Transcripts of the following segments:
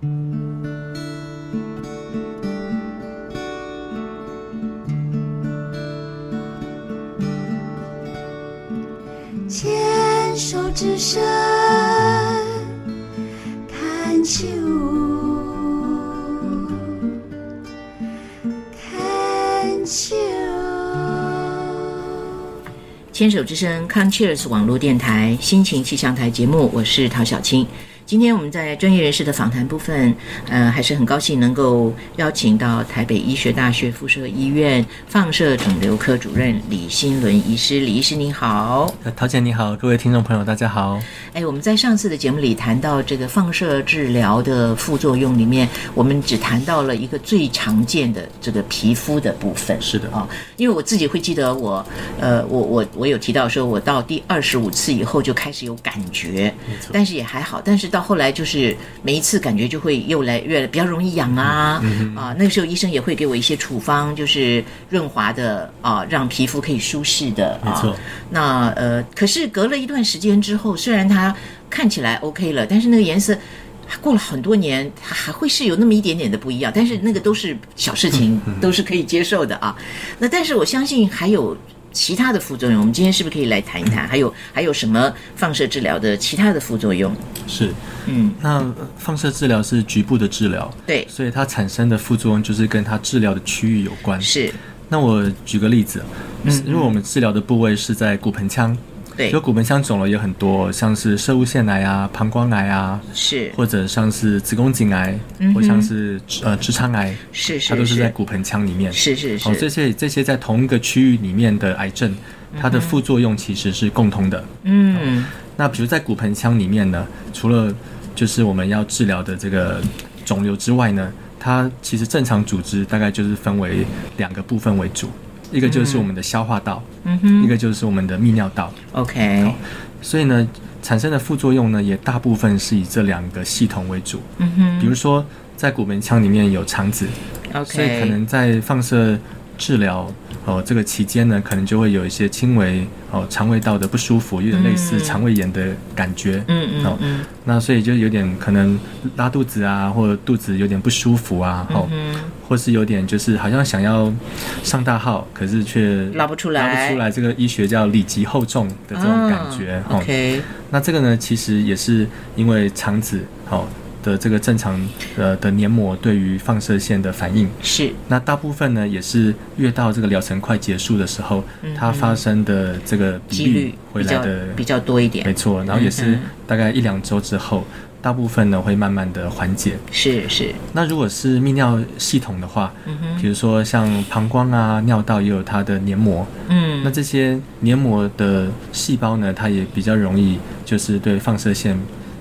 牵手之声看秋，看秋。牵手之声 c o n c h e e r s 网络电台心情气象台节目，我是陶小青。今天我们在专业人士的访谈部分，呃，还是很高兴能够邀请到台北医学大学附设医院放射肿瘤科主任李新伦医师。李医师您好，呃陶姐你好，各位听众朋友大家好。哎，我们在上次的节目里谈到这个放射治疗的副作用里面，我们只谈到了一个最常见的这个皮肤的部分。是的啊、因为我自己会记得我，呃，我我我有提到说，我到第二十五次以后就开始有感觉，错但是也还好，但是到后来就是每一次感觉就会又来越来比较容易痒啊，嗯啊，那个时候医生也会给我一些处方，就是润滑的啊，让皮肤可以舒适的啊。没错那呃，可是隔了一段时间之后，虽然它看起来 OK 了，但是那个颜色。过了很多年，它还会是有那么一点点的不一样，但是那个都是小事情，都是可以接受的啊。那但是我相信还有其他的副作用，我们今天是不是可以来谈一谈？还有还有什么放射治疗的其他的副作用？是，嗯，那呃放射治疗是局部的治疗，对，所以它产生的副作用就是跟它治疗的区域有关。是，那我举个例子，嗯如果我们治疗的部位是在骨盆腔，对。就，骨盆腔肿瘤有很多，像是射物腺癌啊、膀胱癌啊，是，或者像是子宫颈癌，嗯或像是呃直肠癌，是是它都是在骨盆腔里面。是是哦，这，些这些在同一个区域里面的癌症，它的副作用其实是共通的。嗯，那比如在骨盆腔里面呢，除了就是我们要治疗的这个肿瘤之外呢，它其实正常组织大概就是分为两个部分为主，一个就是我们的消化道，嗯哼一个就是我们的泌尿道。，OK，所以呢，产生的副作用呢，也大部分是以这两个系统为主。嗯哼比如说，在骨盆腔里面有肠子，，OK，所以可能在放射治疗哦这个期间呢，可能就会有一些轻微哦肠胃道的不舒服，有点类似嗯肠胃炎的感觉。嗯嗯哦嗯那所以就有点可能拉肚子啊，或者肚子有点不舒服啊，哦，嗯或是有点就是好像想要上大号，可是却拉不出来拉不出来。这个医学叫里急后重的这种感觉。OK，那这个呢，其实也是因为肠子哦的这个正常呃的黏膜对于放射线的反应。是，那大部分呢，也是越到这个疗程快结束的时候，它发生的这个比率几率回来的比较多一点没，错，然后也嗯是大概一两周之后，大部分呢会慢慢的缓解。是是，那如果是泌尿系统的话，嗯，比如说像膀胱啊、尿道也有它的黏膜，嗯，那这些黏膜的细胞呢，它也比较容易就是对放射线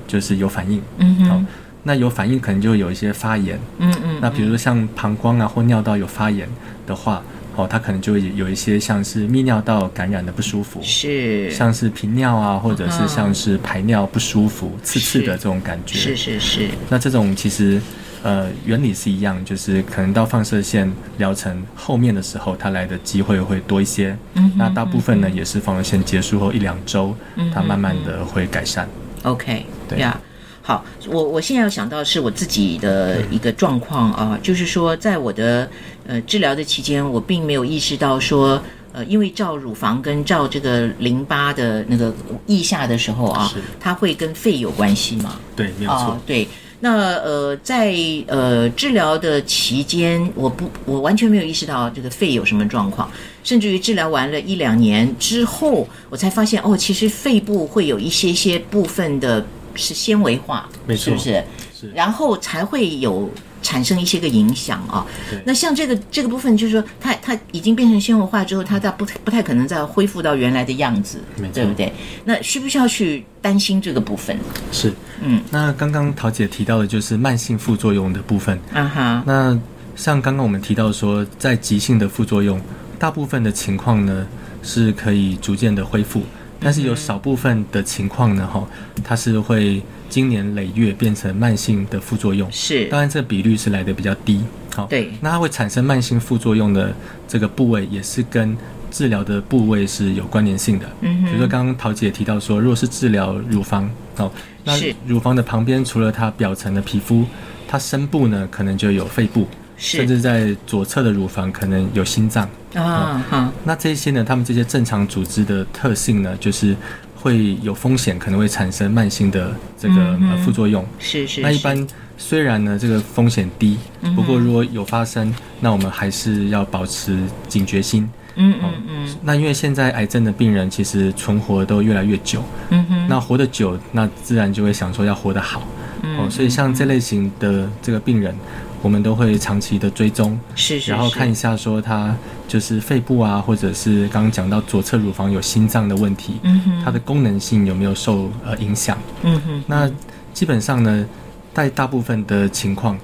就是有反应。好嗯哼，那有反应可能就有一些发炎。嗯嗯，那比如说像膀胱啊或尿道有发炎的话，哦，它可能就会有一些像是泌尿道感染的不舒服，是，像是频尿啊，或者嗯是像是排尿不舒服、刺刺的这种感觉。是是是，那这种其实呃原理是一样，就是可能到放射线疗程后面的时候，它来的机会会多一些。嗯那大部分呢也是放射线结束后一两周嗯，它慢慢的会改善。OK，对呀。好，我我现在要想到是我自己的一个状况啊，就是说，在我的呃治疗的期间，我并没有意识到说，呃，因为照乳房跟照这个淋巴的那个腋下的时候啊，它会跟肺有关系嘛？对，没有错。哦，对。那呃，在呃治疗的期间，我不，我完全没有意识到这个肺有什么状况，甚至于治疗完了一两年之后，我才发现哦，其实肺部会有一些些部分的是纤维化，没错是不是？是然后才会有产生一些个影响啊对。那像这个这个部分，就是说它它已经变成纤维化之后，它它不太不太可能再恢复到原来的样子对不对？那需不需要去担心这个部分？是，嗯，那刚刚桃姐提到的就是慢性副作用的部分。啊哈，那像刚刚我们提到说，在急性的副作用，大部分的情况呢是可以逐渐的恢复，但是有少部分的情况呢，哈，它是会经年累月变成慢性的副作用。是当然，这比率是来的比较低。好，对那它会产生慢性副作用的这个部位，也是跟治疗的部位是有关联性的。嗯比如说刚刚桃姐提到说，如果是治疗乳房，哦，那乳房的旁边除了它表层的皮肤它深部呢可能就有肺部，是甚至在左侧的乳房可能有心脏。啊哈，那这些呢，他们这些正常组织的特性呢，就是会有风险，可能会产生慢性的这个、嗯呃副作用。是是，是。那一般虽然呢这个风险低，不过如果有发生，那我们还是要保持警觉心。嗯嗯嗯。那因为现在癌症的病人其实存活都越来越久，嗯哼，那活得久，那自然就会想说要活得好。嗯哦，所以像这类型的这个病人，我们都会长期的追踪，是是，是然后看一下说他就是肺部啊，或者是刚刚讲到左侧乳房有心脏的问题，嗯哼。它的功能性有没有受呃影响？嗯哼，那基本上呢，在大部分的情况，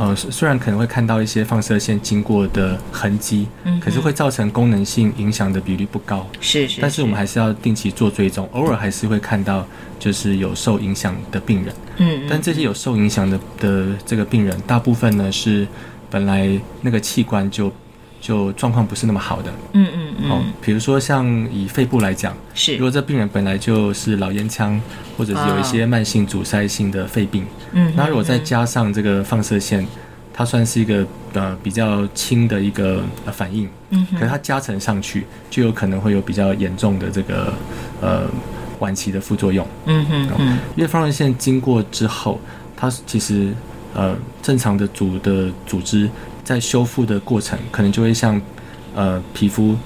呃，虽虽然可能会看到一些放射线经过的痕迹，嗯可是会造成功能性影响的比率不高。是是，但是我们还是要定期做追踪，偶尔还是会看到就是有受影响的病人。嗯，但这些有受影响的的这个病人，大部分呢是本来那个器官就就状况不是那么好的。嗯嗯嗯，哦，比如说像以肺部来讲，是如果这病人本来就是老烟枪，或者是有一些慢性阻塞性的肺病，嗯，那如果再加上这个放射线，它算是一个呃比较轻的一个、呃、反应，嗯可是它加成上去，就有可能会有比较严重的这个呃晚期的副作用。嗯哼嗯因为放射线经过之后，它其实呃正常的组的组织在修复的过程，可能就会像呃皮肤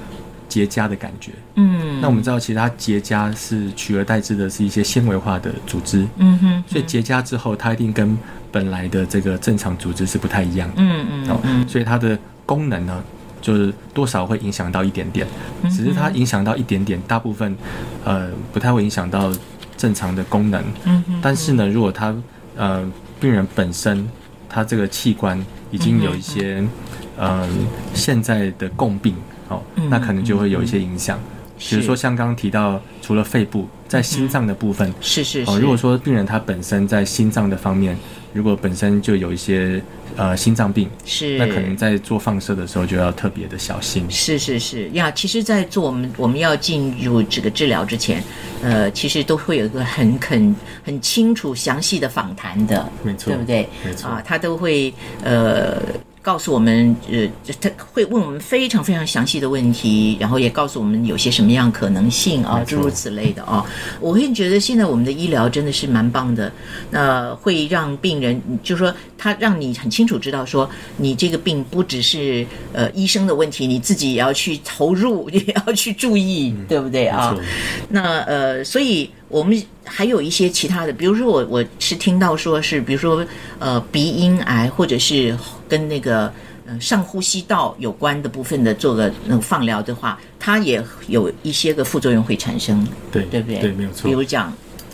结痂的感觉。嗯，那我们知道，其实它结痂是取而代之的是一些纤维化的组织，嗯哼，所以结痂之后，它一定跟本来的这个正常组织是不太一样的。嗯嗯所以它的功能呢，就是多少会影响到一点点，嗯只是它影响到一点点，大部分呃不太会影响到正常的功能。但是呢，如果它呃病人本身他这个器官已经有一些呃现在的共病哦嗯，那可能就会有一些影响。比如说像刚刚提到，除了肺部，在心脏的部分哦，是是是，如果说病人他本身在心脏的方面，如果本身就有一些呃心脏病，是。那可能在做放射的时候就要特别的小心。是是是。呀，其实，在做我们我们要进入这个治疗之前，呃，其实都会有一个很很很清楚、详细的访谈的，没错对不对？没错。啊，他都会呃告诉我们，呃，他会问我们非常非常详细的问题，然后也告诉我们有些什么样可能性啊，诸如此类的啊。我会觉得现在我们的医疗真的是蛮棒的，那会让病人，就是说他让你很清楚知道说，你这个病不只是呃医生的问题，你自己也要去投入，也要去注意，对不对啊？那呃，所以我们还有一些其他的，比如说我我是听到说是，比如说呃鼻咽癌，或者是跟那个呃上呼吸道有关的部分的做个那个放疗的话，它也有一些个副作用会产生，对对不对？对，没有错。比。如讲，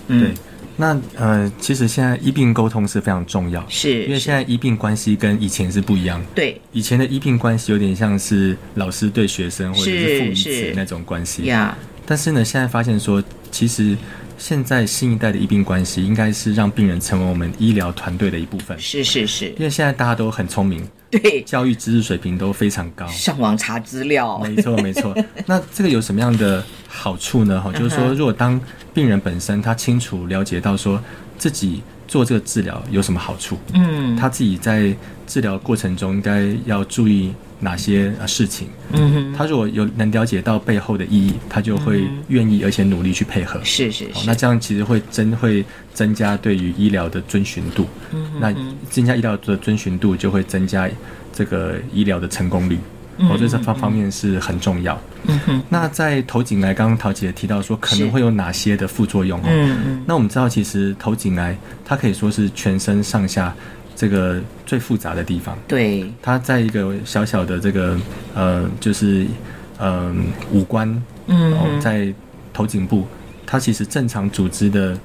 对。嗯，，那呃，其实现在医病沟通是非常重要，是因为现在医病关系跟以前是不一样。对。以前的医病关系有点像是老师对学生或者是父与子那种关系，呀，但是呢，现在发现说，其实现在新一代的医病关系应该是让病人成为我们医疗团队的一部分，是是是因，为现在大家都很聪明，对，教育知识水平都非常高。上网查资料，没错，没错。那这个有什么样的好处呢？哈，就是说，如果当病人本身他清楚了解到说自己做这个治疗有什么好处，嗯，他自己在治疗过程中应该要注意哪些呃事情，嗯哼，他如果有能了解到背后的意义，他就会嗯愿意而且努力去配合。是是是，好那这样其实会增会增加对于医疗的遵循度，嗯哼那增加医疗的遵循度就会增加这个医疗的成功率。我觉得这方方面是很重要。嗯哼，那在头颈癌，刚刚陶姐提到说可能是会有哪些的副作用哦？嗯嗯，那我们知道，其实头颈癌它可以说是全身上下这个最复杂的地方。对，它在一个小小的这个呃，就是呃五官嗯哦，在头颈部，它其实正常组织的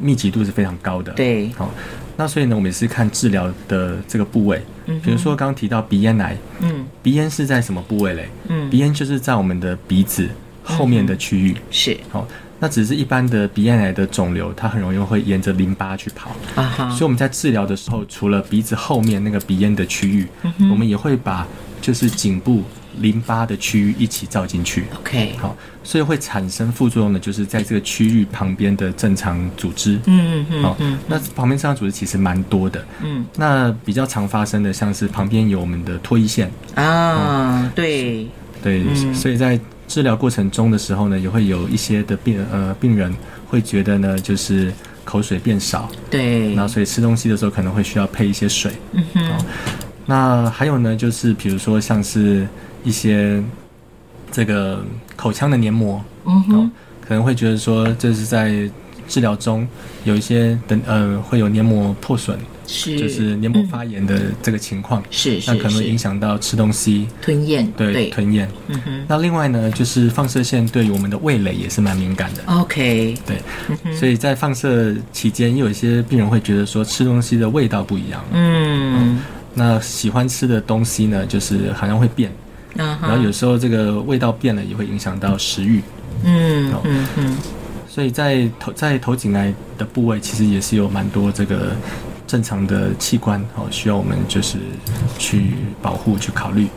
密集度是非常高的。，对，好、那所以呢，我们也是看治疗的这个部位，嗯比如说刚刚提到鼻咽癌，嗯。鼻咽是在什么部位嘞？嗯，鼻咽就是在我们的鼻子后面的区域。是。好、那只是一般的鼻咽癌的肿瘤，它很容易会沿着淋巴去跑。啊哈。所以，我们在治疗的时候，除了鼻子后面那个鼻咽的区域，我们也会把就是颈部淋巴的区域一起照进去。OK，好，所以会产生副作用的，就是在这个区域旁边的正常组织。嗯嗯好嗯，那旁边正常组织其实蛮多的。嗯。那比较常发生的，像是旁边有我们的唾液腺，啊，对，对，嗯。所以在治疗过程中的时候呢，也会有一些的病呃病人会觉得呢，就是口水变少，对，然后所以吃东西的时候可能会需要配一些水。嗯哼，那还有呢，就是比如说像是一些这个口腔的黏膜，嗯哼，可能会觉得说这是在治疗中有一些等呃会有黏膜破损，是，就是黏膜发炎的这个情况，是是那可能会影响到吃东西，吞咽，对对，吞咽。嗯哼。那另外呢，就是放射线对于我们的味蕾也是蛮敏感的。，OK，对，所以在放射期间，也有一些病人会觉得说吃东西的味道不一样。嗯，那喜欢吃的东西呢，就是好像会变，然然后有时候这个味道变了，也会影响到食欲。嗯嗯嗯，所以在头在头颈癌的部位，其实也是有蛮多这个正常的器官哦，需要我们就是去保护、去考虑。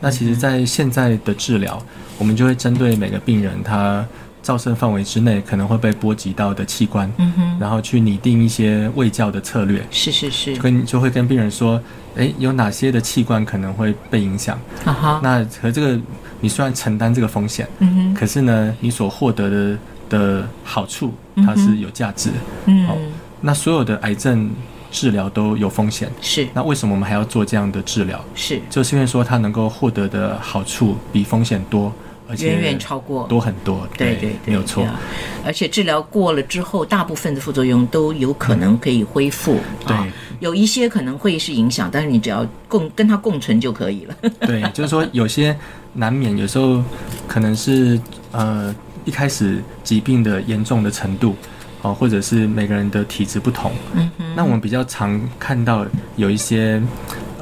那其实，在现在的治疗，我们就会针对每个病人他照射范围之内可能会被波及到的器官，嗯哼，然后去拟定一些卫教的策略，是是是，跟就会跟病人说，诶，有哪些的器官可能会被影响？啊哈，那和这个你虽然承担这个风险，嗯哼，可是呢，你所获得的的好处，它是有价值的。嗯。好，那所有的癌症治疗都有风险，是。那为什么我们还要做这样的治疗？是，就是因为说它能够获得的好处比风险多，而且远远超过多很多。对对对，没有错。啊而且治疗过了之后，大部分的副作用都有可能可以恢复。对啊有一些可能会是影响，但是你只要共跟它共存就可以了。对，就是说有些难免，有时候可能是呃一开始疾病的严重的程度，哦，或者是每个人的体质不同。嗯那我们比较常看到有一些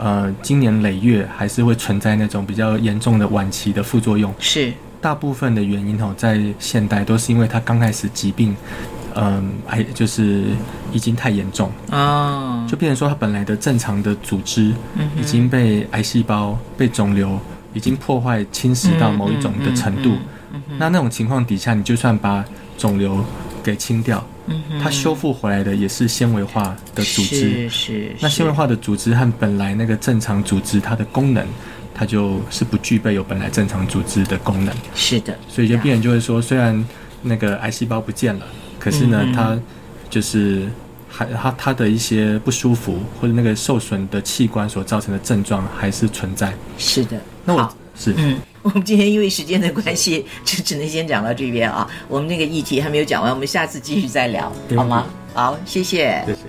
呃今年累月还是会存在那种比较严重的晚期的副作用。是，大部分的原因哦，在现代都是因为他刚开始疾病，嗯，还就是已经太严重，哦，就变成说他本来的正常的组织已经被癌细胞、被肿瘤已经破坏、侵蚀到某一种的程度。那那种情况底下，你就算把肿瘤给清掉，嗯哼它修复回来的也是纤维化的组织。是是，是那纤维化的组织和本来那个正常组织，它的功能，它就是不具备有本来正常组织的功能。是的，所以就病人就会说，虽然那个癌细胞不见了，可是呢，嗯它就是还它它的一些不舒服或者那个受损的器官所造成的症状还是存在。是的。那我好是嗯，我们今天因为时间的关系，就只能先讲到这边啊。我们那个议题还没有讲完，我们下次继续再聊，好吗？好，谢谢。谢谢。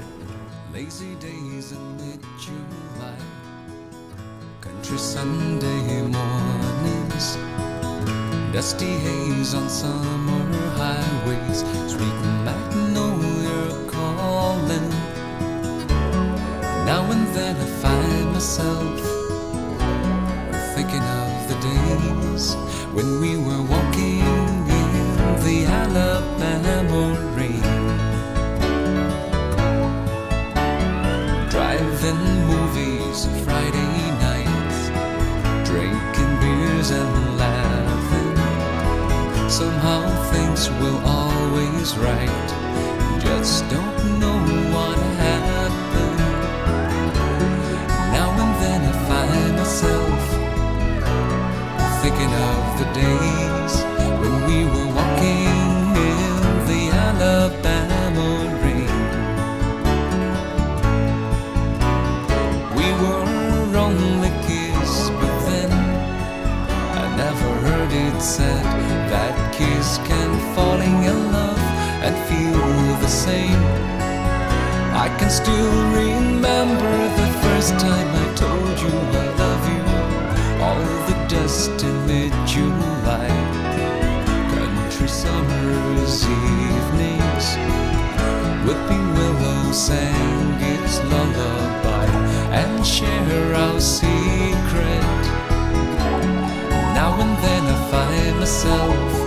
Things will always right. Just don't know what happened. Now and then I find myself thinking of the days when we were walking in the Alabama rain. We were only kids, but then I never heard it said that kids can falling in love and feel the same. I can still remember the first time I told you I love you. All the dust in mid-July, country summer's evenings. Whipping willow sang its lullaby and share our secret. Now and then find myself